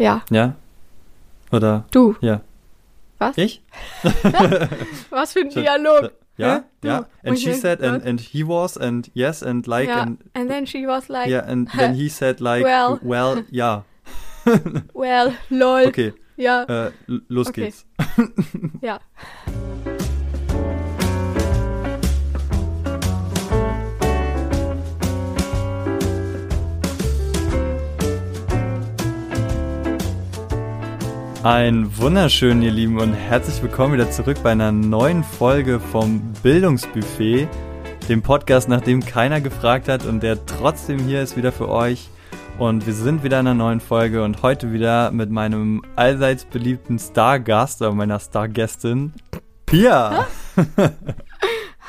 Ja. Ja? Oder? Du. Ja. Was? Ich? Was für ein Dialog. Du. ja. And Und she said, and, and he was, and yes, and like, ja. and And then she was like, yeah, and then he said like, Well. well, ja. well, lol. Okay, Ja, äh, los Okay. geht's. ja. Ein wunderschön, ihr Lieben, und herzlich willkommen wieder zurück bei einer neuen Folge vom Bildungsbuffet, dem Podcast, nach dem keiner gefragt hat und der trotzdem hier ist wieder für euch. Und wir sind wieder in einer neuen Folge und heute wieder mit meinem allseits beliebten Stargast oder meiner Stargästin Pia.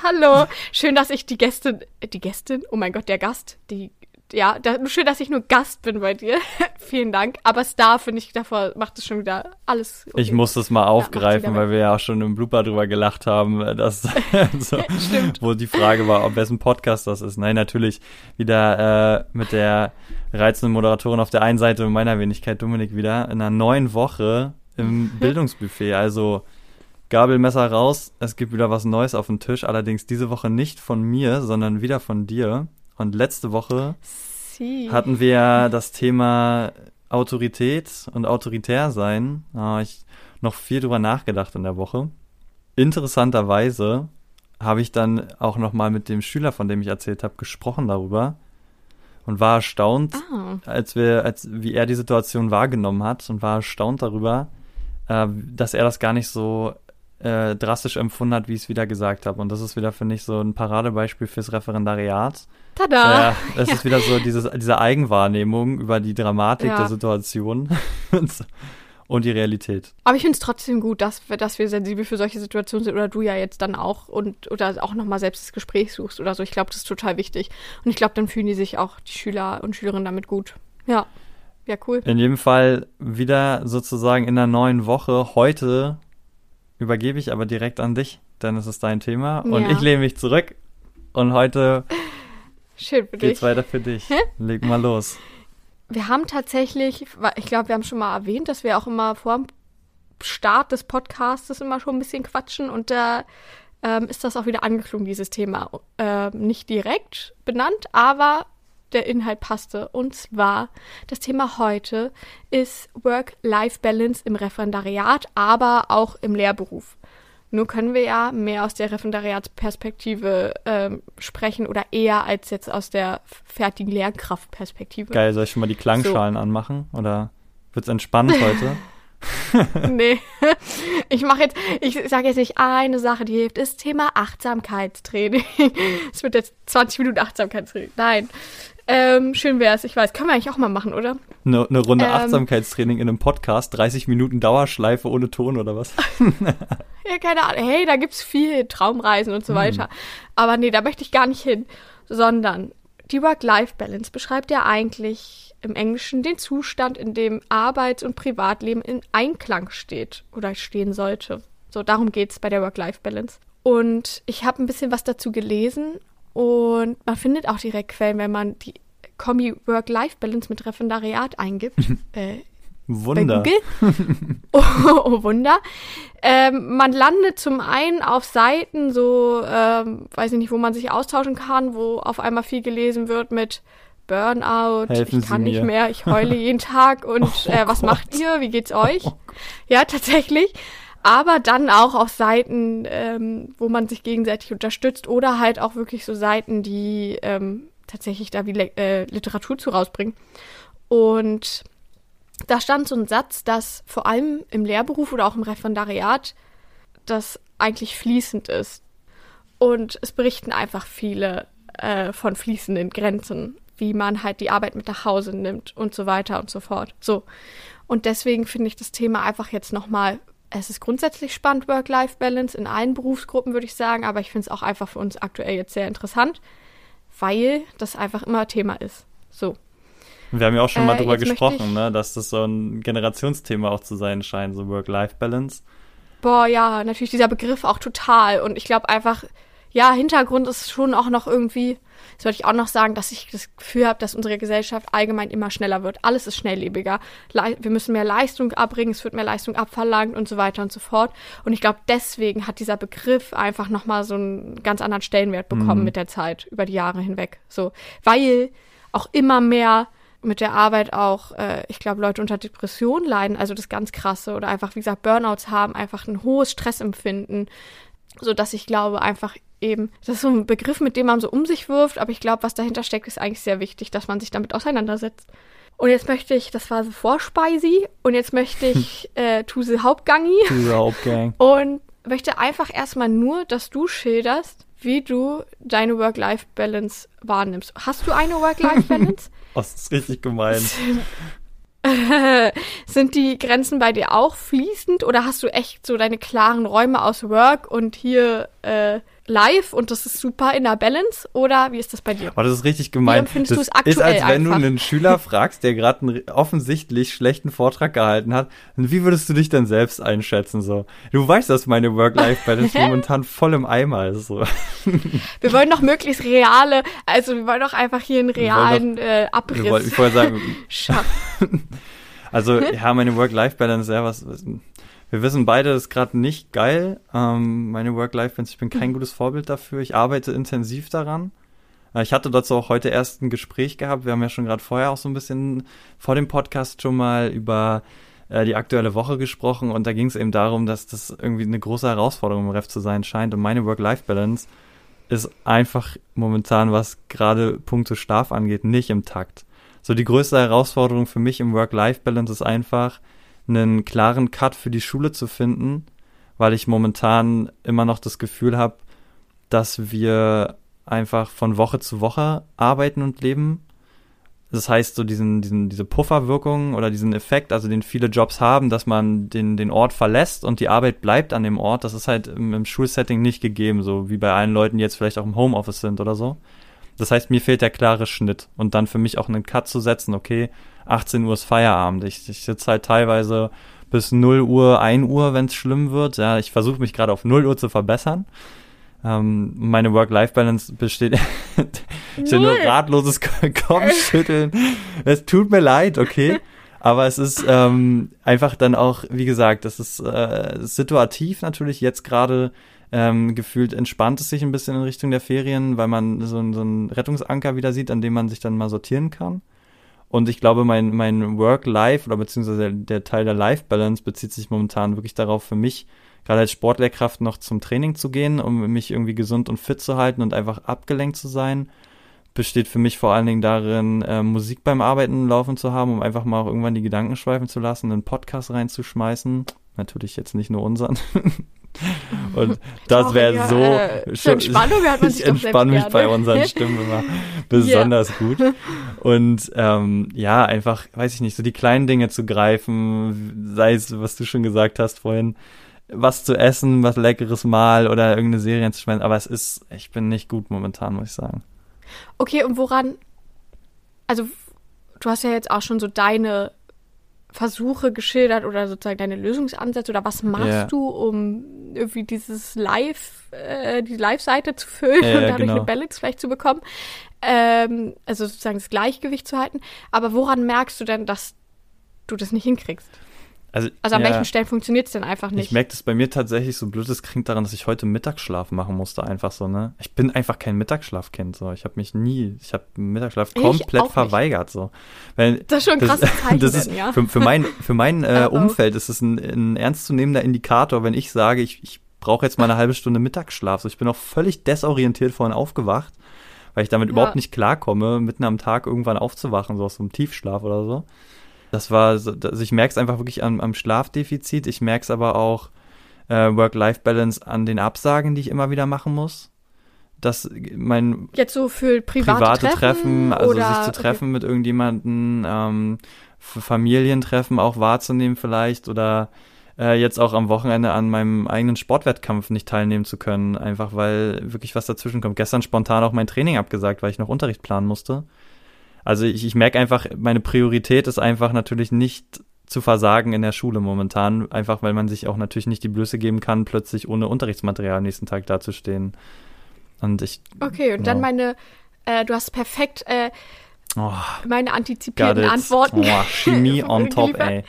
Hallo, schön, dass ich die Gästin, die Gästin, oh mein Gott, der Gast, die, ja, da, schön, dass ich nur Gast bin bei dir. Vielen Dank. Aber Star finde ich davor macht es schon wieder alles. okay. Ich muss das mal aufgreifen, die weil wir ja auch schon im Blooper drüber gelacht haben, äh, dass, so, wo die Frage war, ob wessen Podcast das ist. Nein, natürlich wieder äh, mit der reizenden Moderatorin auf der einen Seite und meiner Wenigkeit Dominik wieder in einer neuen Woche im Bildungsbuffet. Also Gabelmesser raus, es gibt wieder was Neues auf dem Tisch, allerdings diese Woche nicht von mir, sondern wieder von dir. Und letzte Woche Sie. hatten wir das Thema Autorität und autoritär sein. Da habe ich noch viel drüber nachgedacht in der Woche. Interessanterweise habe ich dann auch noch mal mit dem Schüler, von dem ich erzählt habe, gesprochen darüber und war erstaunt, Ah, als wir, als wie er die Situation wahrgenommen hat und war erstaunt darüber, äh, dass er das gar nicht so äh, drastisch empfunden hat, wie ich es wieder gesagt habe. Und das ist wieder, finde ich, so ein Paradebeispiel fürs Referendariat. tada. Ja, es ist wieder so dieses, diese Eigenwahrnehmung über die Dramatik Ja. der Situation und die Realität. Aber ich finde es trotzdem gut, dass wir, dass wir sensibel für solche Situationen sind oder du ja jetzt dann auch und oder auch nochmal selbst das Gespräch suchst oder so. Ich glaube, das ist total wichtig. Und ich glaube, dann fühlen die sich auch, die Schüler und Schülerinnen damit gut. Ja. Ja, cool. In jedem Fall wieder sozusagen in einer neuen Woche. Heute übergebe ich aber direkt an dich, denn es ist dein Thema und Ja. ich lehne mich zurück und heute Schön für dich. geht's weiter für dich. Leg mal los. Wir haben tatsächlich, ich glaube, wir haben schon mal erwähnt, dass wir auch immer vor dem Start des Podcasts immer schon ein bisschen quatschen und da ähm, ist das auch wieder angeklungen, dieses Thema. Ähm, nicht direkt benannt, aber der Inhalt passte. Und zwar, das Thema heute ist Work-Life-Balance im Referendariat, aber auch im Lehrberuf. Nur können wir ja mehr aus der Referendariatsperspektive ähm, sprechen oder eher als jetzt aus der fertigen Lehrkraftperspektive. Geil, soll ich schon mal die Klangschalen anmachen oder wird's entspannt heute? Nee. Ich mache jetzt, ich sage jetzt nicht eine Sache, die hilft, ist Thema Achtsamkeitstraining. Es wird jetzt 20 Minuten Achtsamkeitstraining. Nein. Ähm, schön wär's, ich weiß. Können wir eigentlich auch mal machen, oder? Eine, eine Runde Ähm. Achtsamkeitstraining in einem Podcast, 30 Minuten Dauerschleife ohne Ton oder was? Ja, keine Ahnung. Hey, da gibt's viel Traumreisen und so weiter. Aber nee, da möchte ich gar nicht hin. Sondern die Work-Life-Balance beschreibt ja eigentlich im Englischen den Zustand, in dem Arbeits- und Privatleben in Einklang steht oder stehen sollte. So, darum geht's bei der Work-Life-Balance. Und ich habe ein bisschen was dazu gelesen und man findet auch direkt Quellen, wenn man die Kombi Work-Life-Balance mit Referendariat eingibt. äh, bei Wunder. Google. oh, oh Wunder. Ähm, man landet zum einen auf Seiten, so, ähm, weiß ich nicht, wo man sich austauschen kann, wo auf einmal viel gelesen wird mit Burnout, Helfen ich kann Sie nicht mir. mehr, ich heule jeden Tag und Oh äh, was Gott. macht ihr, wie geht's euch? Oh ja, tatsächlich. Aber dann auch auf Seiten, ähm, wo man sich gegenseitig unterstützt oder halt auch wirklich so Seiten, die ähm, tatsächlich da wie äh, Literatur zu rausbringen. Und da stand so ein Satz, dass vor allem im Lehrberuf oder auch im Referendariat das eigentlich fließend ist. Und es berichten einfach viele äh, von fließenden Grenzen, wie man halt die Arbeit mit nach Hause nimmt und so weiter und so fort. So. Und deswegen finde ich das Thema einfach jetzt nochmal, es ist grundsätzlich spannend, Work-Life-Balance in allen Berufsgruppen, würde ich sagen, aber ich finde es auch einfach für uns aktuell jetzt sehr interessant, weil das einfach immer Thema ist. So. Wir haben ja auch schon mal Äh, drüber gesprochen, ne, dass das so ein Generationsthema auch zu sein scheint, so Work-Life-Balance. Boah, ja, natürlich dieser Begriff auch total. Und ich glaube einfach, ja, Hintergrund ist schon auch noch irgendwie, das wollte ich auch noch sagen, dass ich das Gefühl habe, dass unsere Gesellschaft allgemein immer schneller wird. Alles ist schnelllebiger. Le wir müssen mehr Leistung abbringen, es wird mehr Leistung abverlangt und so weiter und so fort. Und ich glaube, deswegen hat dieser Begriff einfach nochmal so einen ganz anderen Stellenwert bekommen mhm. mit der Zeit, über die Jahre hinweg. So, weil auch immer mehr mit der Arbeit auch, äh, ich glaube, Leute unter Depression leiden, also das ganz krasse oder einfach, wie gesagt, Burnouts haben, einfach ein hohes Stressempfinden, so dass ich glaube, einfach eben, das ist so ein Begriff, mit dem man so um sich wirft, aber ich glaube, was dahinter steckt, ist eigentlich sehr wichtig, dass man sich damit auseinandersetzt. Und jetzt möchte ich, das war so Vorspeisi, und jetzt möchte ich äh, Tuse Hauptgangi. Tuse Hauptgang. Und möchte einfach erstmal nur, dass du schilderst, wie du deine Work-Life-Balance wahrnimmst. Hast du eine Work-Life-Balance? das ist richtig gemeint. Sind die Grenzen bei dir auch fließend oder hast du echt so deine klaren Räume aus Work und hier äh, live und das ist super in der Balance oder wie ist das bei dir? Oh, das ist richtig gemein. Wie das ist, als wenn einfach? du einen Schüler fragst, der gerade einen offensichtlich schlechten Vortrag gehalten hat, wie würdest du dich denn selbst einschätzen so? Du weißt, dass meine Work-Life-Balance momentan voll im Eimer ist so. Wir wollen doch möglichst reale, also wir wollen doch einfach hier einen realen doch, äh, Abriss. Wollen, ich wollte sagen, also ja, meine Work-Life-Balance, ja, was, was wir wissen beide, das ist gerade nicht geil. Ähm, meine Work-Life-Balance, ich bin kein mhm. gutes Vorbild dafür. Ich arbeite intensiv daran. Äh, ich hatte dazu auch heute erst ein Gespräch gehabt. Wir haben ja schon gerade vorher auch so ein bisschen vor dem Podcast schon mal über äh, die aktuelle Woche gesprochen und da ging es eben darum, dass das irgendwie eine große Herausforderung im Ref zu sein scheint und meine Work-Life-Balance ist einfach momentan, was gerade Punkte Schlaf angeht, nicht im Takt. So die größte Herausforderung für mich im Work-Life-Balance ist einfach, einen klaren Cut für die Schule zu finden, weil ich momentan immer noch das Gefühl habe, dass wir einfach von Woche zu Woche arbeiten und leben. Das heißt, so diesen, diesen, diese Pufferwirkung oder diesen Effekt, also den viele Jobs haben, dass man den, den Ort verlässt und die Arbeit bleibt an dem Ort, das ist halt im, im Schulsetting nicht gegeben, so wie bei allen Leuten, die jetzt vielleicht auch im Homeoffice sind oder so. Das heißt, mir fehlt der klare Schnitt und dann für mich auch einen Cut zu setzen, okay, 18 Uhr ist Feierabend. Ich, ich sitze halt teilweise bis 0 Uhr, 1 Uhr, wenn es schlimm wird. Ja, ich versuche mich gerade auf 0 Uhr zu verbessern. Ähm, meine Work-Life-Balance besteht. ich nur ratloses Kopfschütteln. es tut mir leid, okay. Aber es ist ähm, einfach dann auch, wie gesagt, das ist äh, situativ natürlich jetzt gerade ähm, gefühlt entspannt es sich ein bisschen in Richtung der Ferien, weil man so, so einen Rettungsanker wieder sieht, an dem man sich dann mal sortieren kann. Und ich glaube, mein, mein Work-Life oder beziehungsweise der, Teil der Life-Balance bezieht sich momentan wirklich darauf, für mich gerade als Sportlehrkraft noch zum Training zu gehen, um mich irgendwie gesund und fit zu halten und einfach abgelenkt zu sein. Besteht für mich vor allen Dingen darin, äh, Musik beim Arbeiten laufen zu haben, um einfach mal auch irgendwann die Gedanken schweifen zu lassen, einen Podcast reinzuschmeißen. Natürlich jetzt nicht nur unseren. Und das wäre so. Äh, schon, Entspannung hat man sich ich entspanne mich bei unseren Stimmen immer besonders yeah. gut. Und ähm, ja, einfach, weiß ich nicht, so die kleinen Dinge zu greifen, sei es, was du schon gesagt hast vorhin, was zu essen, was leckeres Mal oder irgendeine Serie zu schmeißen. Aber es ist, ich bin nicht gut momentan, muss ich sagen. Okay, und woran, also du hast ja jetzt auch schon so deine Versuche geschildert oder sozusagen deine Lösungsansätze oder was machst yeah. du, um irgendwie dieses Live, äh, die Live-Seite zu füllen ja, und dadurch genau. eine Balance vielleicht zu bekommen. Ähm, also sozusagen das Gleichgewicht zu halten. Aber woran merkst du denn, dass du das nicht hinkriegst? Also, also an ja, welchen Stellen funktioniert es denn einfach nicht? Ich merke das bei mir tatsächlich so blöd, das klingt daran, dass ich heute Mittagsschlaf machen musste, einfach so, ne? Ich bin einfach kein Mittagsschlafkind, so. Ich habe mich nie, ich habe Mittagsschlaf ich komplett verweigert, so. Weil, das ist schon ein krasses Zeichen, das ist, ja. Für, für mein, für mein äh, Umfeld ist es ein, ein ernstzunehmender Indikator, wenn ich sage, ich, ich brauche jetzt mal eine halbe Stunde Mittagsschlaf. So, ich bin auch völlig desorientiert vorhin aufgewacht, weil ich damit ja. überhaupt nicht klarkomme, mitten am Tag irgendwann aufzuwachen, so aus so einem Tiefschlaf oder so. Das war, so, also ich merke es einfach wirklich am, am Schlafdefizit. Ich merke es aber auch äh, Work-Life-Balance an den Absagen, die ich immer wieder machen muss. Dass mein jetzt so für private, private Treffen, Treffen, also oder, sich zu treffen okay. mit irgendjemanden, ähm, für Familientreffen auch wahrzunehmen vielleicht oder äh, jetzt auch am Wochenende an meinem eigenen Sportwettkampf nicht teilnehmen zu können, einfach weil wirklich was dazwischen kommt. Gestern spontan auch mein Training abgesagt, weil ich noch Unterricht planen musste. Also ich, ich merke einfach, meine Priorität ist einfach natürlich nicht zu versagen in der Schule momentan, einfach weil man sich auch natürlich nicht die Blöße geben kann, plötzlich ohne Unterrichtsmaterial am nächsten Tag dazustehen. Und ich. Okay, und Ja. dann meine, äh, du hast perfekt äh, Oh, meine antizipierten. Antworten. Oh, Chemie on top, ey.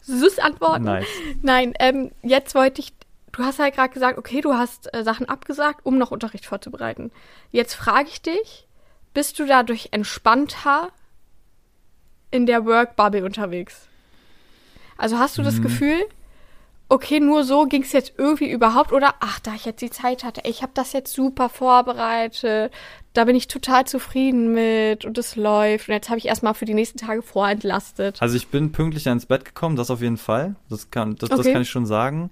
Sus-Antworten. Nice. Nein, ähm, jetzt wollte ich, du hast halt gerade gesagt, okay, du hast äh, Sachen abgesagt, um noch Unterricht vorzubereiten. Jetzt frage ich dich, bist du dadurch entspannter in der Work-Bubble unterwegs? Also hast du das Mhm. Gefühl, okay, nur so ging es jetzt irgendwie überhaupt oder ach, da ich jetzt die Zeit hatte, ich habe das jetzt super vorbereitet, da bin ich total zufrieden mit und es läuft und jetzt habe ich erstmal für die nächsten Tage vorentlastet. Also ich bin pünktlicher ins Bett gekommen, das auf jeden Fall. Das kann, das, das Okay. kann ich schon sagen.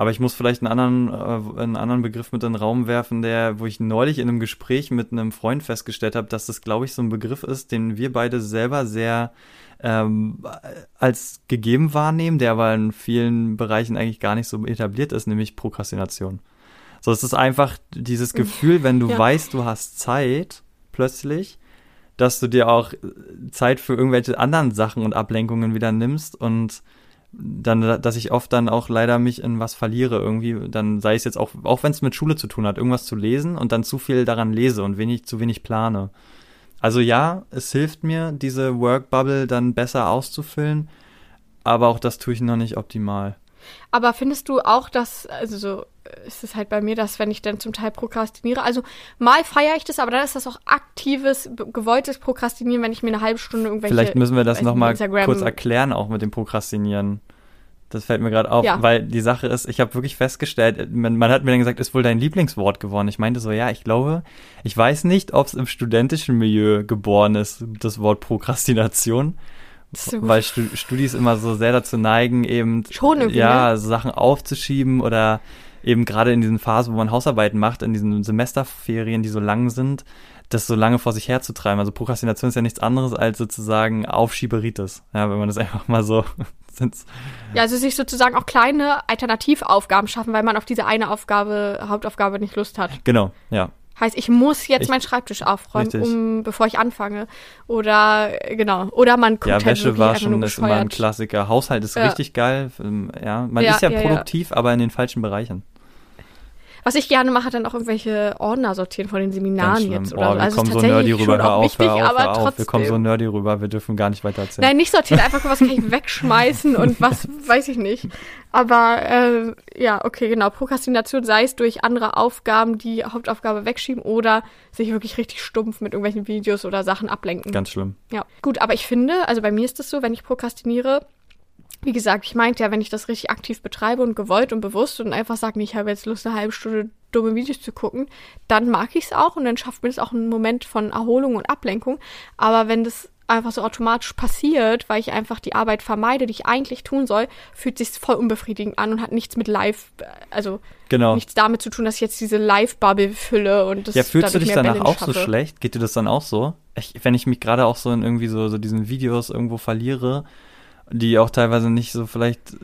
Aber ich muss vielleicht einen anderen, äh, einen anderen Begriff mit in den Raum werfen, der, wo ich neulich in einem Gespräch mit einem Freund festgestellt habe, dass das, glaube ich, so ein Begriff ist, den wir beide selber sehr ähm, als gegeben wahrnehmen, der aber in vielen Bereichen eigentlich gar nicht so etabliert ist, nämlich Prokrastination. So, es ist einfach dieses Gefühl, wenn du Ja. weißt, du hast Zeit, plötzlich, dass du dir auch Zeit für irgendwelche anderen Sachen und Ablenkungen wieder nimmst und dann, dass ich oft dann auch leider mich in was verliere irgendwie, dann sei es jetzt auch, auch wenn es mit Schule zu tun hat, irgendwas zu lesen und dann zu viel daran lese und wenig, zu wenig plane. Also ja, es hilft mir, diese Workbubble dann besser auszufüllen, aber auch das tue ich noch nicht optimal. Aber findest du auch, dass, also so ist es halt bei mir, dass wenn ich dann zum Teil prokrastiniere, also mal feiere ich das, aber dann ist das auch aktives, gewolltes Prokrastinieren, wenn ich mir eine halbe Stunde irgendwelche. Vielleicht müssen wir das nochmal kurz erklären, auch mit dem Prokrastinieren. Das fällt mir gerade auf, Ja. weil die Sache ist, ich habe wirklich festgestellt, man, man hat mir dann gesagt, ist wohl dein Lieblingswort geworden. Ich meinte so, ja, ich glaube, ich weiß nicht, ob es im studentischen Milieu geboren ist, das Wort Prokrastination. So. Weil Stu Studis immer so sehr dazu neigen, eben Schon irgendwie, ja, ne? Sachen aufzuschieben oder eben gerade in diesen Phasen, wo man Hausarbeiten macht, in diesen Semesterferien, die so lang sind, das so lange vor sich herzutreiben. Also Prokrastination ist ja nichts anderes als sozusagen Aufschieberitis. Ja, wenn man das einfach mal so Ja, also sich sozusagen auch kleine Alternativaufgaben schaffen, weil man auf diese eine Aufgabe, Hauptaufgabe nicht Lust hat. Genau, ja. Heißt, ich muss jetzt Ich- meinen Schreibtisch aufräumen, Richtig. um, bevor ich anfange. Oder, äh, genau. Oder man guckt Ja, halt Wäsche waschen ist immer ein. Klassiker. Haushalt ist Ja. richtig geil. Ähm, Ja, man Ja, ist ja. produktiv, aber in den falschen Bereichen. Was ich gerne mache, dann auch irgendwelche Ordner sortieren von den Seminaren jetzt Oh, oder so. wir Also kommen so nerdy rüber. Hör auf, wichtig, hör auf, hör auf. Wir kommen so nerdy rüber. Wir dürfen gar nicht weiter erzählen. Nein, nicht sortieren, einfach was kann ich wegschmeißen und was weiß ich nicht. Aber äh, ja, okay, genau. Prokrastination sei es durch andere Aufgaben, die Hauptaufgabe wegschieben oder sich wirklich richtig stumpf mit irgendwelchen Videos oder Sachen ablenken. Ganz schlimm. Ja, gut, aber ich finde, also bei mir ist es so, wenn ich prokrastiniere, wie gesagt, ich meinte ja, wenn ich das richtig aktiv betreibe und gewollt und bewusst und einfach sage, nee, ich habe jetzt Lust, eine halbe Stunde dumme Videos zu gucken, dann mag ich es auch und dann schafft mir das auch einen Moment von Erholung und Ablenkung. Aber wenn das einfach so automatisch passiert, weil ich einfach die Arbeit vermeide, die ich eigentlich tun soll, fühlt sich voll unbefriedigend an und hat nichts mit Live, also Genau. nichts damit zu tun, dass ich jetzt diese Live-Bubble fülle und das Ja, fühlst du dich danach Balance auch so schaffe. schlecht? Geht dir das dann auch so? Ich, wenn ich mich gerade auch so in irgendwie so, so diesen Videos irgendwo verliere, die auch teilweise nicht so vielleicht äh,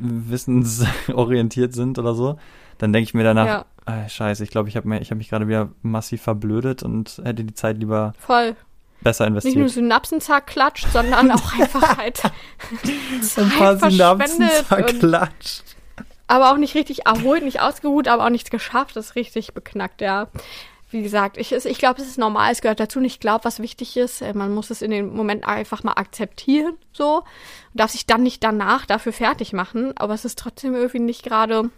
wissensorientiert sind oder so, dann denke ich mir danach, Ja. ah, scheiße, ich glaube, ich habe habe mich gerade wieder massiv verblödet und hätte die Zeit lieber Voll. besser Nicht nur investiert. Synapsen zerklatscht, sondern auch einfach halt Ein paar Synapsen und, verklatscht. aber auch nicht richtig erholt, nicht ausgeruht, aber auch nichts geschafft. Das ist richtig beknackt, ja. Wie gesagt, ich, ich glaube, es ist normal, es gehört dazu. Und ich glaube, was wichtig ist, äh, man muss es in dem Moment einfach mal akzeptieren, so. Und darf sich dann nicht danach dafür fertig machen, aber es ist trotzdem irgendwie nicht gerade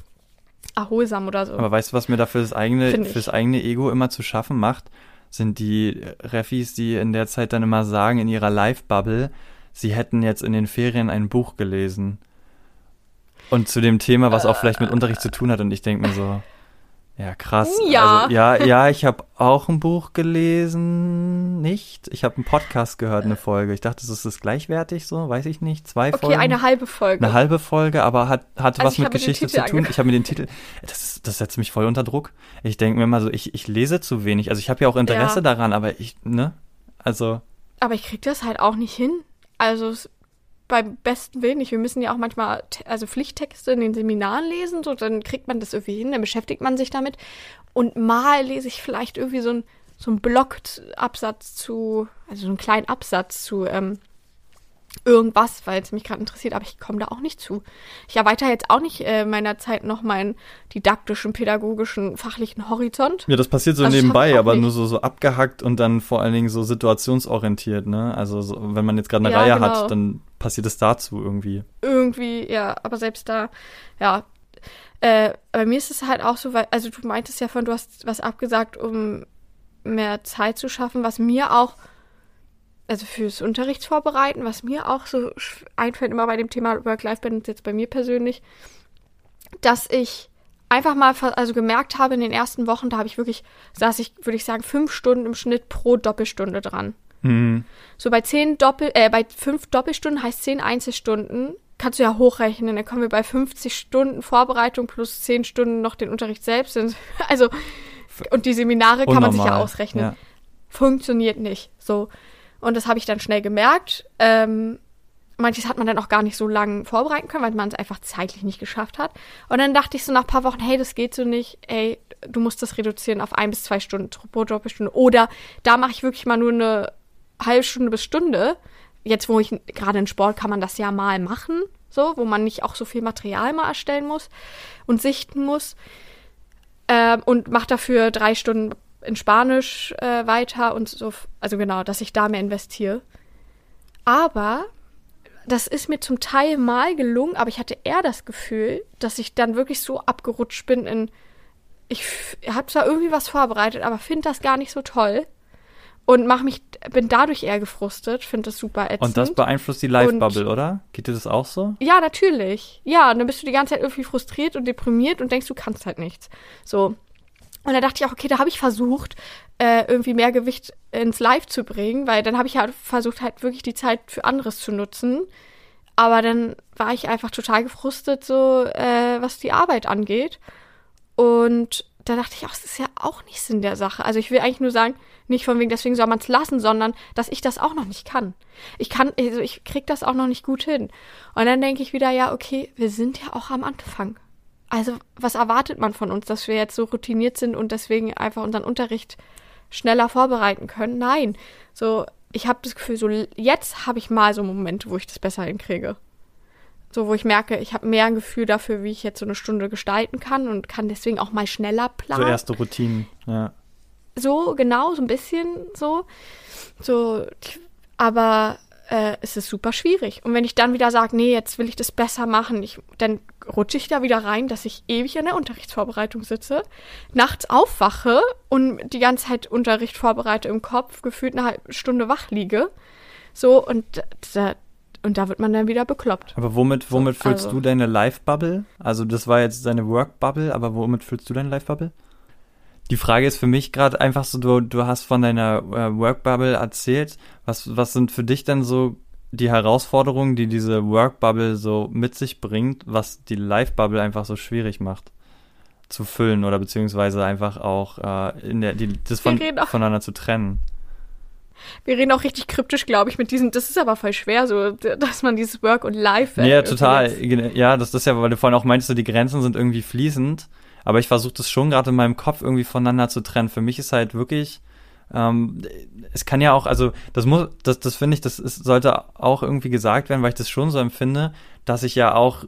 erholsam oder so. Aber weißt du, was mir da für das eigene, fürs eigene Ego immer zu schaffen macht? Sind die Refis, die in der Zeit dann immer sagen, in ihrer Live-Bubble, sie hätten jetzt in den Ferien ein Buch gelesen. Und zu dem Thema, was auch vielleicht mit Unterricht zu tun hat. Und ich denke mir so, ja, krass. Ja. Also, ja, ja, ich habe auch ein Buch gelesen. Nicht. Ich habe einen Podcast gehört, eine Folge. Ich dachte, das ist gleichwertig so, weiß ich nicht. Zwei okay, Folgen. eine halbe Folge. Eine halbe Folge, aber hat, hatte Also was mit Geschichte zu tun. Ich habe mir den Titel, das, ist, das setzt mich voll unter Druck. Ich denke mir immer so, ich, ich lese zu wenig. Also ich habe ja auch Interesse Ja. daran, aber ich, ne? Also, Aber ich krieg das halt auch nicht hin. Also es, beim besten Willen nicht. Wir müssen ja auch manchmal also Pflichttexte in den Seminaren lesen, so dann kriegt man das irgendwie hin, dann beschäftigt man sich damit. Und mal lese ich vielleicht irgendwie so ein so Blockabsatz zu, also so einen kleinen Absatz zu ähm, irgendwas, weil es mich gerade interessiert, aber ich komme da auch nicht zu. Ich erweitere jetzt auch nicht äh, meiner Zeit noch meinen didaktischen, pädagogischen, fachlichen Horizont. Ja, das passiert so also nebenbei, aber nicht. nur so, so abgehackt und dann vor allen Dingen so situationsorientiert, ne? Also so, wenn man jetzt gerade eine ja, Reihe genau. hat, dann passiert es dazu irgendwie. Irgendwie, ja, aber selbst da, ja. Äh, bei mir ist es halt auch so, weil, also du meintest ja von, du hast was abgesagt, um mehr Zeit zu schaffen, was mir auch also fürs Unterrichtsvorbereiten, was mir auch so einfällt, immer bei dem Thema Work-Life-Balance, jetzt bei mir persönlich, dass ich einfach mal also gemerkt habe in den ersten Wochen, da habe ich wirklich, saß ich, würde ich sagen, fünf Stunden im Schnitt pro Doppelstunde dran. Mhm. So bei zehn Doppel, äh, bei fünf Doppelstunden heißt zehn Einzelstunden, kannst du ja hochrechnen, dann kommen wir bei 50 Stunden Vorbereitung plus zehn Stunden noch den Unterricht selbst. Also, und die Seminare kann man sich ja ausrechnen. Ja. Funktioniert nicht. So. Und das habe ich dann schnell gemerkt. Ähm, manches hat man dann auch gar nicht so lange vorbereiten können, weil man es einfach zeitlich nicht geschafft hat. Und dann dachte ich so nach ein paar Wochen, hey, das geht so nicht. Ey, du musst das reduzieren auf ein bis zwei Stunden pro Doppelstunde. Oder da mache ich wirklich mal nur eine halbe Stunde bis Stunde. Jetzt, wo ich gerade in Sport kann man das ja mal machen, so, wo man nicht auch so viel Material mal erstellen muss und sichten muss. Ähm, und mache dafür drei Stunden in Spanisch äh, weiter und so, also genau, dass ich da mehr investiere. Aber das ist mir zum Teil mal gelungen, aber ich hatte eher das Gefühl, dass ich dann wirklich so abgerutscht bin in, ich habe zwar irgendwie was vorbereitet, aber finde das gar nicht so toll und mach mich, bin dadurch eher gefrustet, finde das super ätzend. Und das beeinflusst die Live-Bubble, oder? Geht dir das auch so? Ja, natürlich. Ja, und dann bist du die ganze Zeit irgendwie frustriert und deprimiert und denkst, du kannst halt nichts. So. Und da dachte ich auch, okay, da habe ich versucht, äh, irgendwie mehr Gewicht ins Live zu bringen, weil dann habe ich halt versucht, halt wirklich die Zeit für anderes zu nutzen. Aber dann war ich einfach total gefrustet, so äh, was die Arbeit angeht. Und da dachte ich auch, es ist ja auch nicht Sinn der Sache. Also ich will eigentlich nur sagen, nicht von wegen, deswegen soll man es lassen, sondern dass ich das auch noch nicht kann. Ich kann, also ich krieg das auch noch nicht gut hin. Und dann denke ich wieder, ja, okay, wir sind ja auch am Anfang also was erwartet man von uns, dass wir jetzt so routiniert sind und deswegen einfach unseren Unterricht schneller vorbereiten können? Nein. So, ich habe das Gefühl, so jetzt habe ich mal so Momente, wo ich das besser hinkriege. So, wo ich merke, ich habe mehr ein Gefühl dafür, wie ich jetzt so eine Stunde gestalten kann und kann deswegen auch mal schneller planen. So erste Routinen, ja. So, genau, so ein bisschen so. So, aber äh, ist es super schwierig. Und wenn ich dann wieder sage, nee, jetzt will ich das besser machen, ich, dann rutsche ich da wieder rein, dass ich ewig in der Unterrichtsvorbereitung sitze, nachts aufwache und die ganze Zeit Unterricht vorbereite im Kopf, gefühlt eine halbe Stunde wach liege. So, und da, und da wird man dann wieder bekloppt. Aber womit, womit füllst also. du deine Life-Bubble? Also das war jetzt deine Work-Bubble, aber womit füllst du deine Life-Bubble? Die Frage ist für mich gerade einfach so, du, du hast von deiner äh, Work-Bubble erzählt. Was, was sind für dich denn so die Herausforderungen, die diese Work-Bubble so mit sich bringt, was die Life-Bubble einfach so schwierig macht zu füllen oder beziehungsweise einfach auch äh, in der, die, das von, voneinander zu trennen? Wir reden auch richtig kryptisch, glaube ich, mit diesem, das ist aber voll schwer, so, dass man dieses Work und Life. Ja, total. Ja, das ist ja, weil du vorhin auch meintest, so die Grenzen sind irgendwie fließend. Aber ich versuche das schon gerade in meinem Kopf irgendwie voneinander zu trennen. Für mich ist halt wirklich, ähm, es kann ja auch, also das muss, das, das finde ich, das ist, sollte auch irgendwie gesagt werden, weil ich das schon so empfinde, dass ich ja auch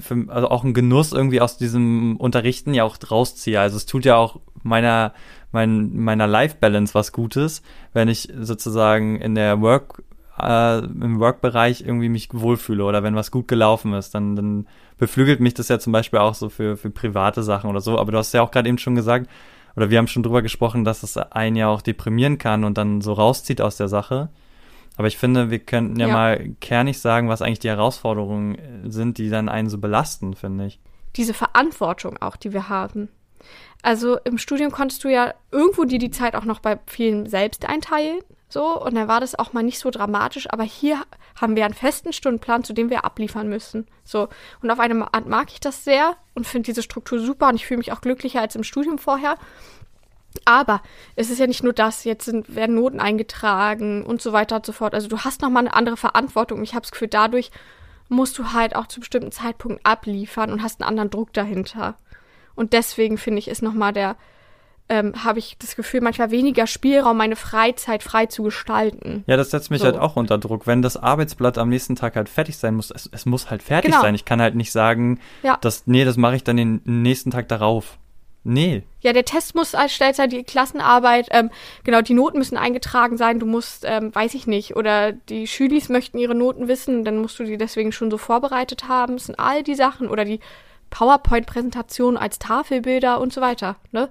für, also auch einen Genuss irgendwie aus diesem Unterrichten ja auch rausziehe. Also es tut ja auch meiner mein, meiner Life Balance was Gutes, wenn ich sozusagen in der Work äh, im Work-Bereich irgendwie mich wohlfühle oder wenn was gut gelaufen ist, dann, dann beflügelt mich das ja zum Beispiel auch so für, für private Sachen oder so. Aber du hast ja auch gerade eben schon gesagt, oder wir haben schon drüber gesprochen, dass es einen ja auch deprimieren kann und dann so rauszieht aus der Sache. Aber ich finde, wir könnten ja, ja. mal kernig sagen, was eigentlich die Herausforderungen sind, die dann einen so belasten, finde ich. Diese Verantwortung auch, die wir haben. Also im Studium konntest du ja irgendwo dir die Zeit auch noch bei vielen selbst einteilen. So, und dann war das auch mal nicht so dramatisch, aber hier haben wir einen festen Stundenplan, zu dem wir abliefern müssen. So, und auf eine Art mag ich das sehr und finde diese Struktur super und ich fühle mich auch glücklicher als im Studium vorher. Aber es ist ja nicht nur das, jetzt sind, werden Noten eingetragen und so weiter und so fort. Also du hast nochmal eine andere Verantwortung ich habe das Gefühl, dadurch musst du halt auch zu bestimmten Zeitpunkten abliefern und hast einen anderen Druck dahinter. Und deswegen finde ich, ist nochmal der ähm, habe ich das Gefühl, manchmal weniger Spielraum, meine Freizeit frei zu gestalten. Ja, das setzt mich So. halt auch unter Druck. Wenn das Arbeitsblatt am nächsten Tag halt fertig sein muss, es, es muss halt fertig Genau. sein. Ich kann halt nicht sagen, Ja. dass, nee, das mache ich dann den nächsten Tag darauf. Nee. Ja, der Test muss erstellt sein, die Klassenarbeit, ähm, genau, die Noten müssen eingetragen sein, du musst, ähm, weiß ich nicht, oder die Schülis möchten ihre Noten wissen, dann musst du die deswegen schon so vorbereitet haben. Es sind all die Sachen oder die PowerPoint-Präsentation als Tafelbilder und so weiter, ne?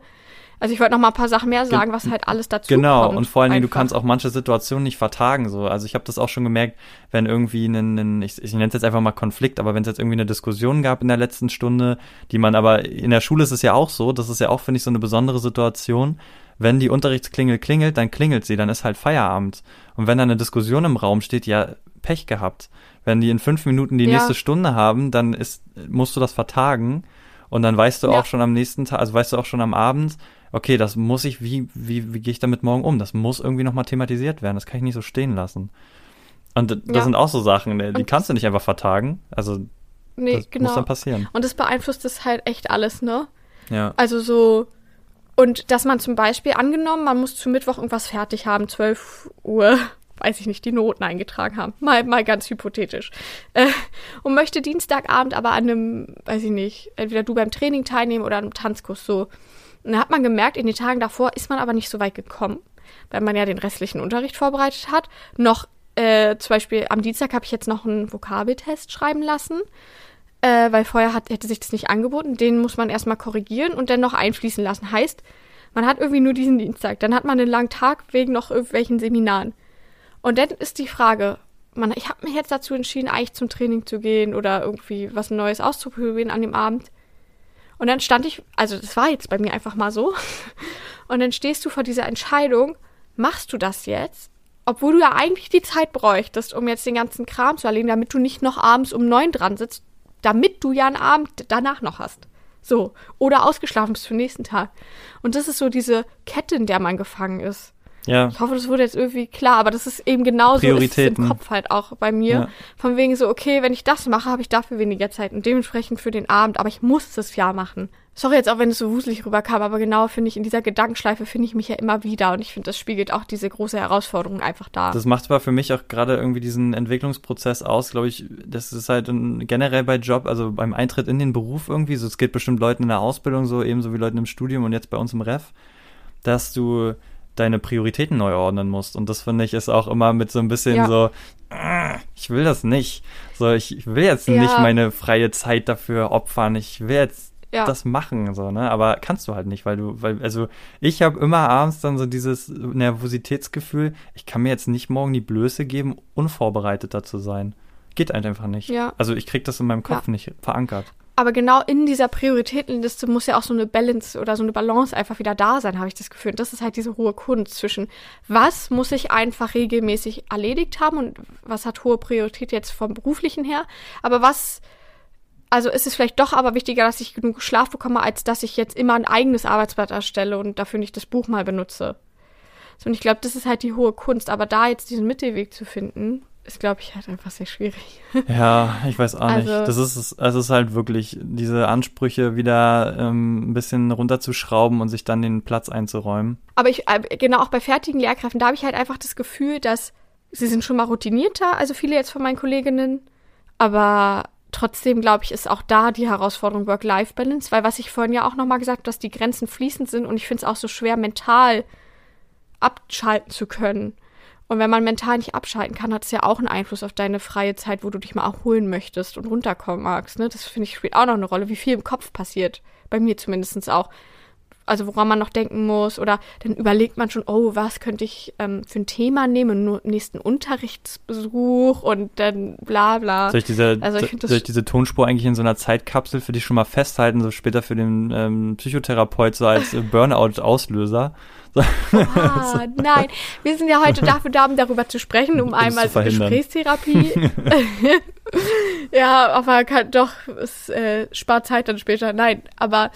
Also ich wollte noch mal ein paar Sachen mehr sagen, was halt alles dazu Genau, kommt. und vor allen Dingen, du kannst auch manche Situationen nicht vertagen. So. Also ich habe das auch schon gemerkt, wenn irgendwie ein, ein ich, ich nenne es jetzt einfach mal Konflikt, aber wenn es jetzt irgendwie eine Diskussion gab in der letzten Stunde, die man aber in der Schule ist es ja auch so, das ist ja auch, finde ich, so eine besondere Situation. Wenn die Unterrichtsklingel klingelt, dann klingelt sie, dann ist halt Feierabend. Und wenn da eine Diskussion im Raum steht, ja, Pech gehabt. Wenn die in fünf Minuten die Ja. nächste Stunde haben, dann ist, musst du das vertagen. Und dann weißt du Ja. auch schon am nächsten Tag, also weißt du auch schon am Abend, okay, das muss ich, wie, wie, wie gehe ich damit morgen um? Das muss irgendwie nochmal thematisiert werden. Das kann ich nicht so stehen lassen. Und das Ja. sind auch so Sachen, ne, die Und- kannst du nicht einfach vertagen. Also, Nee, das genau. muss dann passieren. Und das beeinflusst das halt echt alles, ne? Ja. Also so, und dass man zum Beispiel angenommen, man muss zu Mittwoch irgendwas fertig haben, 12 Uhr, weiß ich nicht, die Noten eingetragen haben. Mal, mal ganz hypothetisch. Äh, und möchte Dienstagabend aber an einem, weiß ich nicht, entweder du beim Training teilnehmen oder an einem Tanzkurs so. Und da hat man gemerkt, in den Tagen davor ist man aber nicht so weit gekommen, weil man ja den restlichen Unterricht vorbereitet hat. Noch, äh, zum Beispiel am Dienstag habe ich jetzt noch einen Vokabeltest schreiben lassen äh, weil vorher hat, hätte sich das nicht angeboten. Den muss man erstmal korrigieren und dann noch einfließen lassen. Heißt, man hat irgendwie nur diesen Dienstag. Dann hat man einen langen Tag wegen noch irgendwelchen Seminaren. Und dann ist die Frage, man, ich habe mich jetzt dazu entschieden, eigentlich zum Training zu gehen oder irgendwie was Neues auszuprobieren an dem Abend. Und dann stand ich, also das war jetzt bei mir einfach mal so. Und dann stehst du vor dieser Entscheidung, machst du das jetzt? Obwohl du ja eigentlich die Zeit bräuchtest, um jetzt den ganzen Kram zu erledigen, damit du nicht noch abends um neun dran sitzt, damit du ja einen Abend danach noch hast. So. Oder ausgeschlafen bist für den nächsten Tag. Und das ist so diese Kette, in der man gefangen ist. Ja. Ich hoffe, das wurde jetzt irgendwie klar, aber das ist eben genauso ist im Kopf halt auch bei mir. Ja. Von wegen so, okay, wenn ich das mache, habe ich dafür weniger Zeit und dementsprechend für den Abend, aber ich muss das ja machen. Sorry jetzt auch, wenn es so wuselig rüberkam, aber genau finde ich, in dieser Gedankenschleife finde ich mich ja immer wieder und ich finde, das spiegelt auch diese große Herausforderung einfach da. Das macht aber für mich auch gerade irgendwie diesen Entwicklungsprozess aus, glaube ich, das ist halt ein, generell bei Job, also beim Eintritt in den Beruf irgendwie, so es geht bestimmt Leuten in der Ausbildung so, ebenso wie Leuten im Studium und jetzt bei uns im Ref, dass du deine Prioritäten neu ordnen musst. Und das finde ich ist auch immer mit so ein bisschen Ja. so, "Ah, ich will das nicht. So, ich, ich will jetzt Ja. nicht meine freie Zeit dafür opfern. Ich will jetzt ja. das machen, so, ne? Aber kannst du halt nicht, weil du, weil, also ich habe immer abends dann so dieses Nervositätsgefühl, ich kann mir jetzt nicht morgen die Blöße geben, unvorbereiteter zu sein. Geht halt einfach nicht. Ja. Also ich krieg das in meinem Kopf Ja. nicht verankert. Aber genau in dieser Prioritätenliste muss ja auch so eine Balance oder so eine Balance einfach wieder da sein, habe ich das Gefühl. Und das ist halt diese hohe Kunst zwischen, was muss ich einfach regelmäßig erledigt haben und was hat hohe Priorität jetzt vom beruflichen her, aber was, also ist es vielleicht doch aber wichtiger, dass ich genug Schlaf bekomme, als dass ich jetzt immer ein eigenes Arbeitsblatt erstelle und dafür nicht das Buch mal benutze. So, und ich glaube, das ist halt die hohe Kunst. Aber da jetzt diesen Mittelweg zu finden, ist, glaube ich, halt einfach sehr schwierig. Ja, ich weiß auch nicht. Also- Das ist, es es ist halt wirklich, diese Ansprüche wieder ähm, ein bisschen runterzuschrauben und sich dann den Platz einzuräumen. Aber ich, äh, genau auch bei fertigen Lehrkräften, da habe ich halt einfach das Gefühl, dass sie sind schon mal routinierter, also viele jetzt von meinen Kolleginnen. Aber trotzdem, glaube ich, ist auch da die Herausforderung Work-Life-Balance, weil was ich vorhin ja auch nochmal gesagt habe, dass die Grenzen fließend sind und ich finde es auch so schwer, mental abschalten zu können. Und wenn man mental nicht abschalten kann, hat es ja auch einen Einfluss auf deine freie Zeit, wo du dich mal erholen möchtest und runterkommen magst. Ne? Das finde ich spielt auch noch eine Rolle, wie viel im Kopf passiert. Bei mir zumindest auch. Also woran man noch denken muss. Oder dann überlegt man schon, oh, was könnte ich ähm, für ein Thema nehmen im nächsten Unterrichtsbesuch und dann bla bla. Soll ich diese, Also ich soll ich diese Tonspur eigentlich in so einer Zeitkapsel für dich schon mal festhalten, so später für den ähm, Psychotherapeut so als äh, Burnout-Auslöser? Ah, nein, wir sind ja heute dafür da, um darüber zu sprechen, um es einmal zu. Gesprächstherapie. ja, aber kann, doch, es äh, spart Zeit dann später. Nein, aber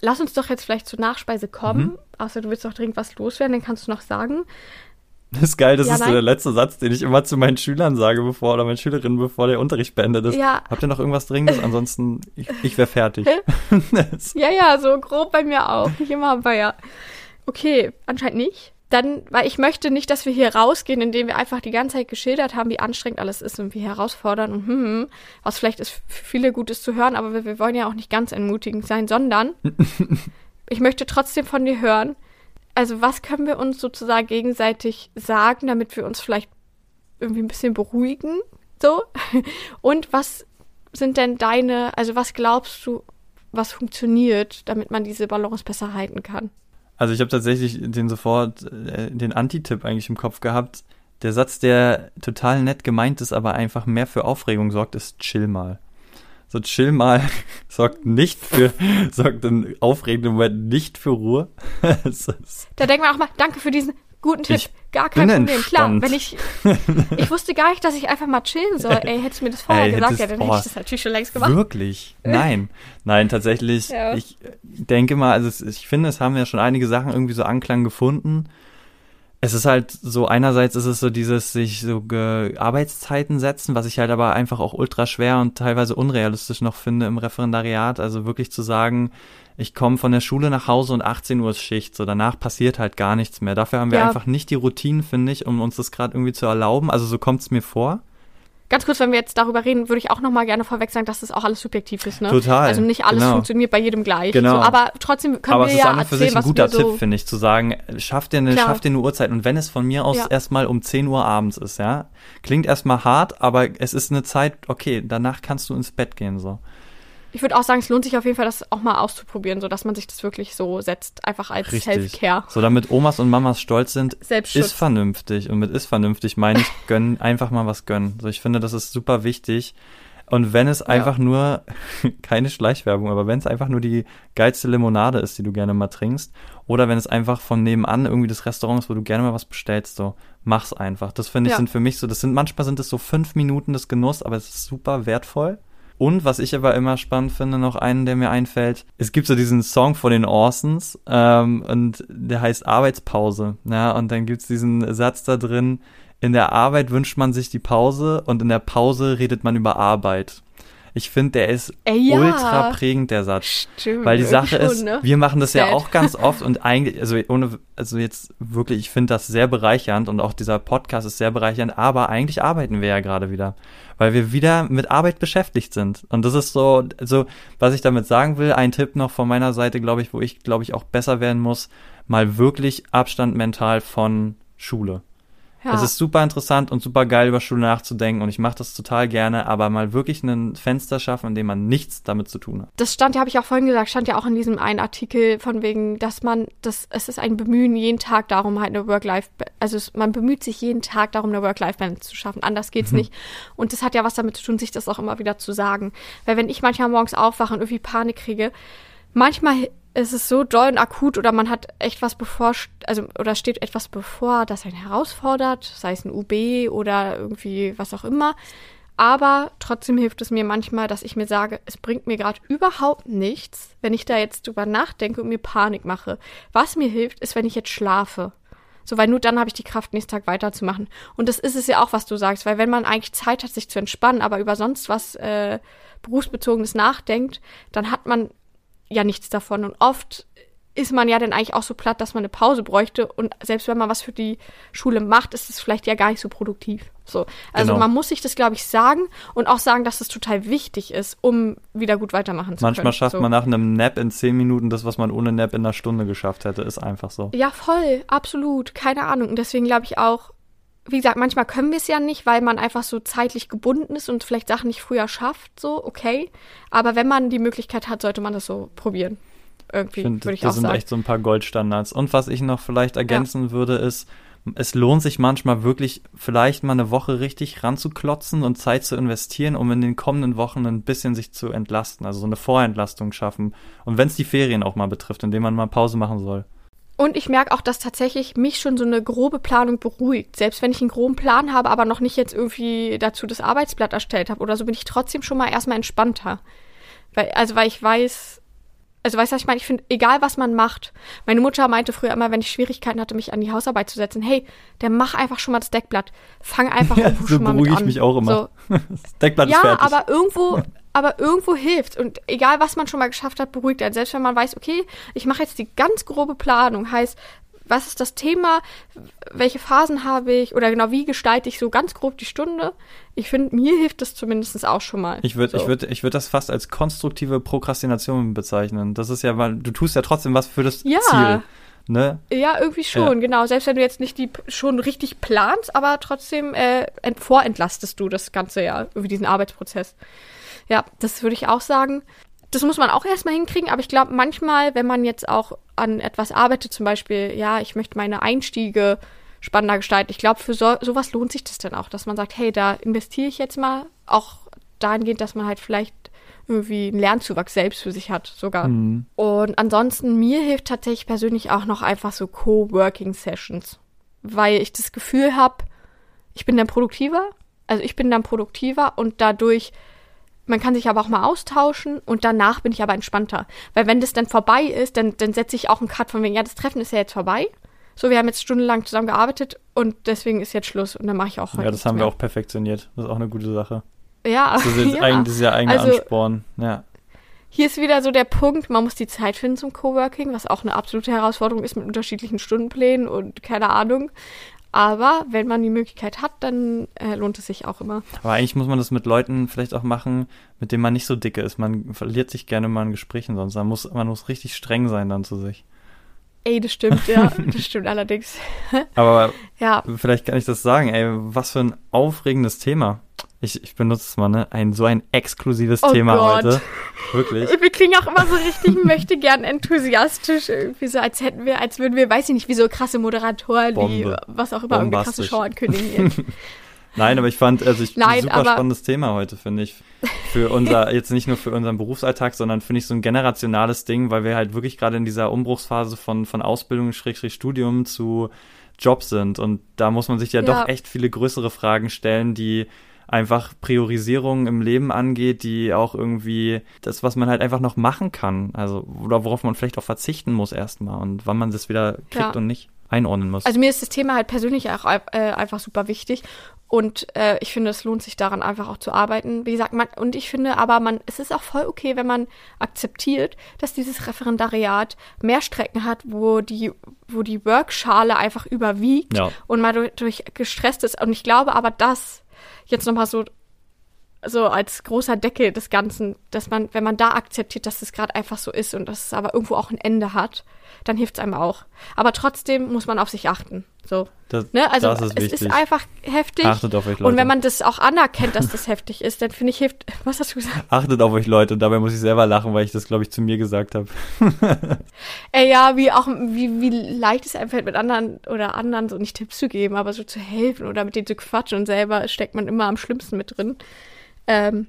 lass uns doch jetzt vielleicht zur Nachspeise kommen. Mhm. Außer du willst doch dringend was loswerden, dann kannst du noch sagen. Das ist geil, das Ja, ist so der letzte Satz, den ich immer zu meinen Schülern sage, bevor oder meinen Schülerinnen, bevor der Unterricht beendet ist. Ja. Habt ihr noch irgendwas Dringendes? Ansonsten, ich, ich wäre fertig. Das- Ja, ja, so grob bei mir auch. Nicht immer, aber ja. Okay, anscheinend nicht. Dann, weil ich möchte nicht, dass wir hier rausgehen, indem wir einfach die ganze Zeit geschildert haben, wie anstrengend alles ist und wie herausfordernd und hm, hm, was vielleicht ist für viele Gutes zu hören, aber wir, wir wollen ja auch nicht ganz entmutigend sein, sondern ich möchte trotzdem von dir hören, also was können wir uns sozusagen gegenseitig sagen, damit wir uns vielleicht irgendwie ein bisschen beruhigen, so? Und was sind denn deine, also was glaubst du, was funktioniert, damit man diese Balance besser halten kann? Also ich habe tatsächlich den sofort, äh, den Anti-Tipp eigentlich im Kopf gehabt. Der Satz, der total nett gemeint ist, aber einfach mehr für Aufregung sorgt, ist chill mal. So chill mal sorgt nicht für, sorgt in aufregenden Moment nicht für Ruhe. da denken wir auch mal, danke für diesen guten Tipp. Ich gar kein Problem. Entspannt. Klar, wenn ich, ich wusste gar nicht, dass ich einfach mal chillen soll. Ey, hättest du mir das vorher Ey, gesagt, ja, dann hätte ich das natürlich schon längst gemacht. Wirklich? Nein. Nein, tatsächlich. Ja. Ich denke mal, also ich finde, es haben ja schon einige Sachen irgendwie so Anklang gefunden es ist halt so, einerseits ist es so dieses sich so Arbeitszeiten setzen, was ich halt aber einfach auch ultra schwer und teilweise unrealistisch noch finde im Referendariat. Also wirklich zu sagen, ich komme von der Schule nach Hause und 18 Uhr ist Schicht, so danach passiert halt gar nichts mehr. Dafür haben wir ja. einfach nicht die Routinen, finde ich, um uns das gerade irgendwie zu erlauben. Also so kommt es mir vor. Ganz kurz, wenn wir jetzt darüber reden, würde ich auch noch mal gerne vorweg sagen, dass das auch alles subjektiv ist. Ne? Total. Also nicht alles genau. funktioniert bei jedem gleich. Genau. So, aber trotzdem können aber wir ja Aber es ist an für sich ein guter Tipp, so finde ich, zu sagen, schaff dir, eine, schaff dir eine Uhrzeit. Und wenn es von mir aus ja. erstmal um 10 Uhr abends ist, ja, klingt erstmal hart, aber es ist eine Zeit, okay, danach kannst du ins Bett gehen, so ich würde auch sagen, es lohnt sich auf jeden Fall, das auch mal auszuprobieren, sodass man sich das wirklich so setzt, einfach als Self-Care. So damit Omas und Mamas stolz sind, ist vernünftig. Und mit ist vernünftig meine ich, gönnen, einfach mal was gönnen. So, ich finde, das ist super wichtig. Und wenn es ja. einfach nur, keine Schleichwerbung, aber wenn es einfach nur die geilste Limonade ist, die du gerne mal trinkst, oder wenn es einfach von nebenan irgendwie das Restaurant ist, wo du gerne mal was bestellst, so, mach's einfach. Das finde ich ja. sind für mich so, das sind, manchmal sind es so fünf Minuten des Genuss, aber es ist super wertvoll. Und was ich aber immer spannend finde, noch einen, der mir einfällt, es gibt so diesen Song von den Orsons ähm, und der heißt Arbeitspause. Ja, und dann gibt's diesen Satz da drin, in der Arbeit wünscht man sich die Pause und in der Pause redet man über Arbeit. Ich finde, der ist Ey, ja. ultra prägend, der Satz. Stimmt, Weil die Sache schon, ist, ne? wir machen das Sad. ja auch ganz oft und eigentlich, also ohne, also jetzt wirklich, ich finde das sehr bereichernd und auch dieser Podcast ist sehr bereichernd, aber eigentlich arbeiten wir ja gerade wieder. Weil wir wieder mit Arbeit beschäftigt sind. Und das ist so, also, was ich damit sagen will, ein Tipp noch von meiner Seite, glaube ich, wo ich, glaube ich, auch besser werden muss, mal wirklich Abstand mental von Schule. Ja. Es ist super interessant und super geil, über Schule nachzudenken und ich mache das total gerne, aber mal wirklich ein Fenster schaffen, in dem man nichts damit zu tun hat. Das stand ja, habe ich auch vorhin gesagt, stand ja auch in diesem einen Artikel von wegen, dass man, das, es ist ein Bemühen jeden Tag darum, halt eine Work-Life, also es, man bemüht sich jeden Tag darum, eine Work-Life-Balance zu schaffen. Anders geht's mhm. nicht. Und das hat ja was damit zu tun, sich das auch immer wieder zu sagen. Weil wenn ich manchmal morgens aufwache und irgendwie Panik kriege, manchmal ist es so doll und akut oder man hat echt was bevor, also oder steht etwas bevor, das einen herausfordert, sei es ein UB oder irgendwie was auch immer. Aber trotzdem hilft es mir manchmal, dass ich mir sage, es bringt mir gerade überhaupt nichts, wenn ich da jetzt drüber nachdenke und mir Panik mache. Was mir hilft, ist, wenn ich jetzt schlafe. So, weil nur dann habe ich die Kraft, nächsten Tag weiterzumachen. Und das ist es ja auch, was du sagst, weil wenn man eigentlich Zeit hat, sich zu entspannen, aber über sonst was äh, berufsbezogenes nachdenkt, dann hat man ja nichts davon. Und oft ist man ja dann eigentlich auch so platt, dass man eine Pause bräuchte. Und selbst wenn man was für die Schule macht, ist es vielleicht ja gar nicht so produktiv. So. Also genau. man muss sich das, glaube ich, sagen und auch sagen, dass es total wichtig ist, um wieder gut weitermachen zu Manchmal können. Manchmal schafft so. man nach einem Nap in zehn Minuten das, was man ohne Nap in einer Stunde geschafft hätte. Ist einfach so. Ja, voll, absolut. Keine Ahnung. Und deswegen glaube ich auch, wie gesagt, manchmal können wir es ja nicht, weil man einfach so zeitlich gebunden ist und vielleicht Sachen nicht früher schafft, so, okay. Aber wenn man die Möglichkeit hat, sollte man das so probieren. Irgendwie, würde ich das auch sagen. Das sind echt so ein paar Goldstandards. Und was ich noch vielleicht ergänzen ja. würde, ist, es lohnt sich manchmal wirklich, vielleicht mal eine Woche richtig ranzuklotzen und Zeit zu investieren, um in den kommenden Wochen ein bisschen sich zu entlasten, also so eine Vorentlastung schaffen. Und wenn es die Ferien auch mal betrifft, indem man mal Pause machen soll. Und ich merke auch, dass tatsächlich mich schon so eine grobe Planung beruhigt. Selbst wenn ich einen groben Plan habe, aber noch nicht jetzt irgendwie dazu das Arbeitsblatt erstellt habe oder so, bin ich trotzdem schon mal erstmal entspannter. Weil, also weil ich weiß, also weißt du, was ich meine? Ich finde, egal was man macht. Meine Mutter meinte früher immer, wenn ich Schwierigkeiten hatte, mich an die Hausarbeit zu setzen, hey, der mach einfach schon mal das Deckblatt. Fang einfach ja, so schon mal mit an. ich mich auch immer. So. das Deckblatt ja, ist fertig. Ja, aber irgendwo, aber irgendwo hilft und egal was man schon mal geschafft hat, beruhigt einen. Selbst wenn man weiß, okay, ich mache jetzt die ganz grobe Planung, heißt, was ist das Thema, welche Phasen habe ich oder genau wie gestalte ich so ganz grob die Stunde. Ich finde, mir hilft das zumindest auch schon mal. Ich würde so. ich würd, ich würd das fast als konstruktive Prokrastination bezeichnen. Das ist ja, weil du tust ja trotzdem was für das Ja. Ziel. Ne? Ja, irgendwie schon, genau. Selbst wenn du jetzt nicht die schon richtig planst, aber trotzdem äh, ent vorentlastest du das Ganze ja, irgendwie diesen Arbeitsprozess. Ja, das würde ich auch sagen. Das muss man auch erstmal hinkriegen, aber ich glaube, manchmal, wenn man jetzt auch an etwas arbeitet, zum Beispiel, ja, ich möchte meine Einstiege spannender gestalten, ich glaube, für so, sowas lohnt sich das dann auch, dass man sagt, hey, da investiere ich jetzt mal, auch dahingehend, dass man halt vielleicht irgendwie einen Lernzuwachs selbst für sich hat, sogar. Mhm. Und ansonsten, mir hilft tatsächlich persönlich auch noch einfach so Coworking-Sessions, weil ich das Gefühl habe, ich bin dann produktiver, also ich bin dann produktiver und dadurch, man kann sich aber auch mal austauschen und danach bin ich aber entspannter. Weil wenn das dann vorbei ist, dann, dann setze ich auch einen Cut von wegen, ja, das Treffen ist ja jetzt vorbei. So, wir haben jetzt stundenlang zusammen gearbeitet und deswegen ist jetzt Schluss und dann mache ich auch heute Ja, das haben wir mehr. auch perfektioniert. Das ist auch eine gute Sache. Ja, Das ist ja. eigen, dieser eigene Also- Ansporn. Ja. Hier ist wieder so der Punkt, man muss die Zeit finden zum Coworking, was auch eine absolute Herausforderung ist mit unterschiedlichen Stundenplänen und keine Ahnung. Aber wenn man die Möglichkeit hat, dann äh, lohnt es sich auch immer. Aber eigentlich muss man das mit Leuten vielleicht auch machen, mit denen man nicht so dicke ist. Man verliert sich gerne mal in Gesprächen sonst. Man muss, man muss richtig streng sein dann zu sich. Ey, das stimmt, ja. Das stimmt allerdings. Aber Ja, vielleicht kann ich das sagen, ey, was für ein aufregendes Thema. Ich, ich benutze es mal, ne? Ein, so ein exklusives Oh Thema Gott. heute. Wirklich. wir klingen auch immer so richtig möchte gern enthusiastisch, irgendwie so, als hätten wir, als würden wir, weiß ich nicht, wie so krasse Moderatoren, die was auch immer, irgendeine krasse. Show ankündigen. Nein, aber ich fand, also ich, Nein, ein super spannendes Thema heute, finde ich. Für unser, jetzt nicht nur für unseren Berufsalltag, sondern finde ich so ein generationales Ding, weil wir halt wirklich gerade in dieser Umbruchsphase von, von Ausbildung, Schrägstrich Studium zu Job sind. Und da muss man sich ja, Ja. doch echt viele größere Fragen stellen, die einfach Priorisierung im Leben angeht, die auch irgendwie das, was man halt einfach noch machen kann, also oder worauf man vielleicht auch verzichten muss erstmal und wann man das wieder kriegt Ja. und nicht einordnen muss. Also mir ist das Thema halt persönlich auch äh, einfach super wichtig und äh, ich finde, es lohnt sich daran einfach auch zu arbeiten. Wie gesagt, man, und ich finde aber, man, es ist auch voll okay, wenn man akzeptiert, dass dieses Referendariat mehr Strecken hat, wo die, wo die Workschale einfach überwiegt Ja. und man durch, durch gestresst ist. Und ich glaube aber, dass jetzt nochmal so so als großer Deckel des Ganzen, dass man, wenn man da akzeptiert, dass es gerade einfach so ist und dass es aber irgendwo auch ein Ende hat, dann hilft es einem auch. Aber trotzdem muss man auf sich achten. So. das, Ne? Also das ist es wichtig. ist einfach heftig. Achtet auf euch, Leute. und wenn man das auch anerkennt, dass das heftig ist, dann finde ich, hilft. Was hast du gesagt? Achtet auf euch, Leute. Dabei muss ich selber lachen, weil ich das, glaube ich, zu mir gesagt habe. Ey, ja, wie auch, wie, wie leicht es einem fällt, mit anderen oder anderen so nicht Tipps zu geben, aber so zu helfen oder mit denen zu quatschen und selber steckt man immer am schlimmsten mit drin. Ähm,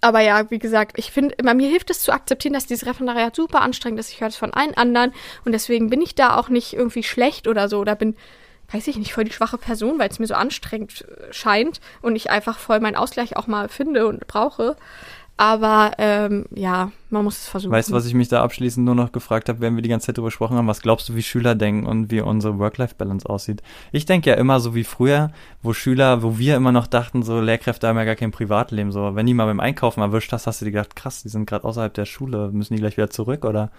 aber ja, wie gesagt, ich finde, mir hilft es zu akzeptieren, dass dieses Referendariat super anstrengend ist. Ich höre das von allen anderen und deswegen bin ich da auch nicht irgendwie schlecht oder so oder bin, weiß ich nicht, voll die schwache Person, weil es mir so anstrengend äh, scheint und ich einfach voll meinen Ausgleich auch mal finde und brauche. Aber ähm, ja, man muss es versuchen. Weißt du, was ich mich da abschließend nur noch gefragt habe, während wir die ganze Zeit drüber gesprochen haben? Was glaubst du, wie Schüler denken und wie unsere Work-Life-Balance aussieht? Ich denke ja immer so wie früher, wo Schüler, wo wir immer noch dachten, so Lehrkräfte haben ja gar kein Privatleben. So, wenn die mal beim Einkaufen erwischt hast, hast du dir gedacht, krass, die sind gerade außerhalb der Schule, müssen die gleich wieder zurück oder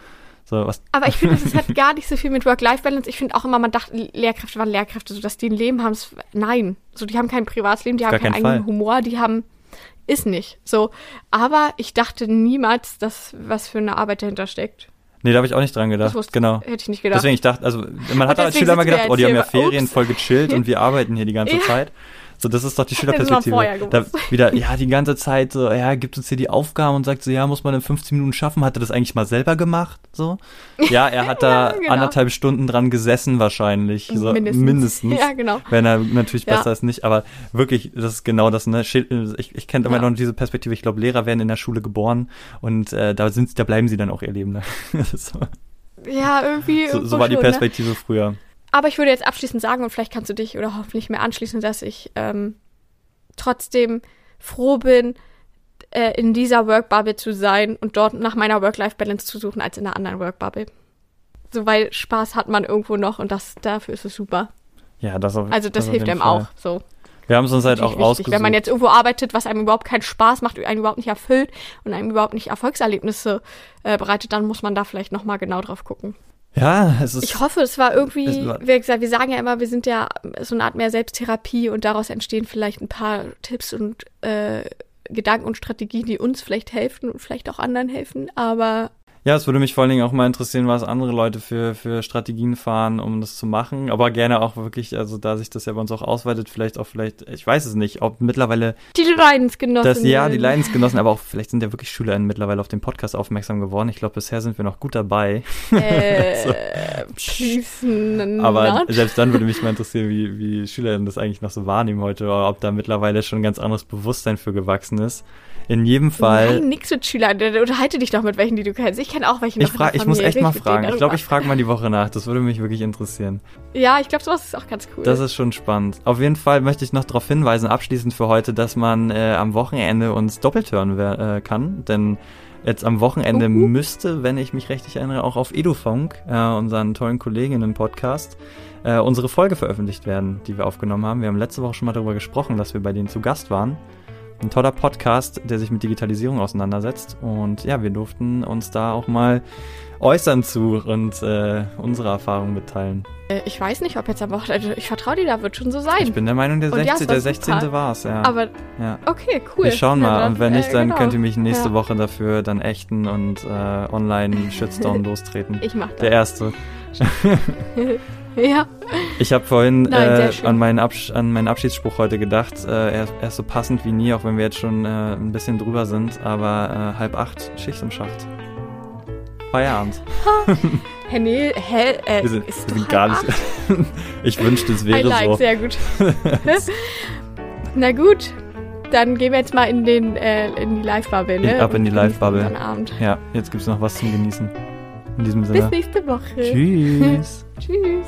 so was? Aber ich finde, das hat gar nicht so viel mit Work-Life-Balance. Ich finde auch immer, man dachte, Lehrkräfte waren Lehrkräfte, so dass die ein Leben haben. Nein, so die haben kein Privatleben, die haben keinen keinen eigenen Humor, die haben ist nicht so. Aber ich dachte niemals, dass was für eine Arbeit dahinter steckt. Nee, da habe ich auch nicht dran gedacht. wusste, Genau. hätte ich nicht gedacht. Deswegen, ich dachte, also man hat als Schüler immer gedacht, oh, die haben ja Ferien, ups. voll gechillt und wir arbeiten hier die ganze Ja. Zeit. So, das ist doch die Schülerperspektive. Da wieder, ja, die ganze Zeit so, ja, gibt uns hier die Aufgaben und sagt so, ja, muss man in 15 Minuten schaffen. Hat er das eigentlich mal selber gemacht? So? Ja, er hat da Ja, genau. anderthalb Stunden dran gesessen wahrscheinlich. So, Mindestens. mindestens. Ja, genau. Wenn er natürlich Ja. besser ist nicht, aber wirklich, das ist genau das, ne? Ich, ich kenne immer Ja. noch diese Perspektive, ich glaube, Lehrer werden in der Schule geboren und äh, da sind da bleiben sie dann auch ihr Leben lang. Das ist so, Ja, irgendwie. so, so war die schon, ne? Perspektive früher. Aber ich würde jetzt abschließend sagen, und vielleicht kannst du dich oder hoffentlich mehr anschließen, dass ich ähm, trotzdem froh bin, äh, in dieser Workbubble zu sein und dort nach meiner Work-Life-Balance zu suchen, als in einer anderen Workbubble. So, weil Spaß hat man irgendwo noch und das dafür ist es super. Ja, das auf Also das, auf hilft einem Fall. auch. So. Wir haben es uns halt auch wichtig. ausgesucht. Wenn man jetzt irgendwo arbeitet, was einem überhaupt keinen Spaß macht, einen überhaupt nicht erfüllt und einem überhaupt nicht Erfolgserlebnisse äh, bereitet, dann muss man da vielleicht nochmal genau drauf gucken. Ja, es ist. Ich hoffe, es war irgendwie, Es war- wie gesagt, wir sagen ja immer, wir sind ja so eine Art mehr Selbsttherapie und daraus entstehen vielleicht ein paar Tipps und äh, Gedanken und Strategien, die uns vielleicht helfen und vielleicht auch anderen helfen. Aber Ja, es würde mich vor allen Dingen auch mal interessieren, was andere Leute für, für Strategien fahren, um das zu machen. Aber gerne auch wirklich, also da sich das ja bei uns auch ausweitet, vielleicht auch vielleicht, ich weiß es nicht, ob mittlerweile die Leidensgenossen. das, ja, die Leidensgenossen, aber auch vielleicht sind ja wirklich SchülerInnen mittlerweile auf den Podcast aufmerksam geworden. Ich glaube, bisher sind wir noch gut dabei. Äh, So. not. Aber selbst dann würde mich mal interessieren, wie, wie SchülerInnen das eigentlich noch so wahrnehmen heute, oder ob da mittlerweile schon ein ganz anderes Bewusstsein für gewachsen ist. In jedem Fall. Nein, nix mit Schülern. Unterhalte dich doch mit welchen, die du kennst. Ich kenne auch welche Ich, in frag, der ich muss echt mal fragen. Ich glaube, ich frage mal die Woche nach. Das würde mich wirklich interessieren. Ja, ich glaube, sowas ist auch ganz cool. Das ist schon spannend. Auf jeden Fall möchte ich noch darauf hinweisen, abschließend für heute, dass man äh, am Wochenende uns doppelt hören äh, kann. Denn jetzt am Wochenende Uhu. müsste, wenn ich mich richtig erinnere, auch auf Edufunk, äh, unseren tollen Kolleginnen-Podcast, äh, unsere Folge veröffentlicht werden, die wir aufgenommen haben. Wir haben letzte Woche schon mal darüber gesprochen, dass wir bei denen zu Gast waren. Ein toller Podcast, der sich mit Digitalisierung auseinandersetzt. Und ja, wir durften uns da auch mal äußern zu und äh, unsere Erfahrungen mitteilen. Äh, ich weiß nicht, ob jetzt am Wochenende. Ich vertraue dir, da wird schon so sein. Ich bin der Meinung, der Und ja, 16. es war der 16. super. war es, ja. Aber ja. okay, cool. Wir schauen Ja, mal. dann, Und wenn nicht, äh, dann genau. könnt ihr mich nächste Ja. Woche dafür dann ächten und äh, online-Shitstorm lostreten. Ich mach Der das. erste. ja. Ich habe vorhin Nein, äh, an, meinen Absch an meinen Abschiedsspruch heute gedacht. Äh, er, er ist so passend wie nie, auch wenn wir jetzt schon äh, ein bisschen drüber sind. Aber äh, halb acht, Schicht im Schacht. Feierabend. Hä, nee, hä, äh, Wir sind, ist wir sind gar nicht. ich wünschte, es I wäre like, so. sehr gut. Na gut, dann gehen wir jetzt mal in, den, äh, in die Live-Bubble, ne? Ab in die Live-Bubble. Ja, jetzt gibt's noch was zum Genießen. In diesem Bis Sinne. nächste Woche. Tschüss. Tschüss.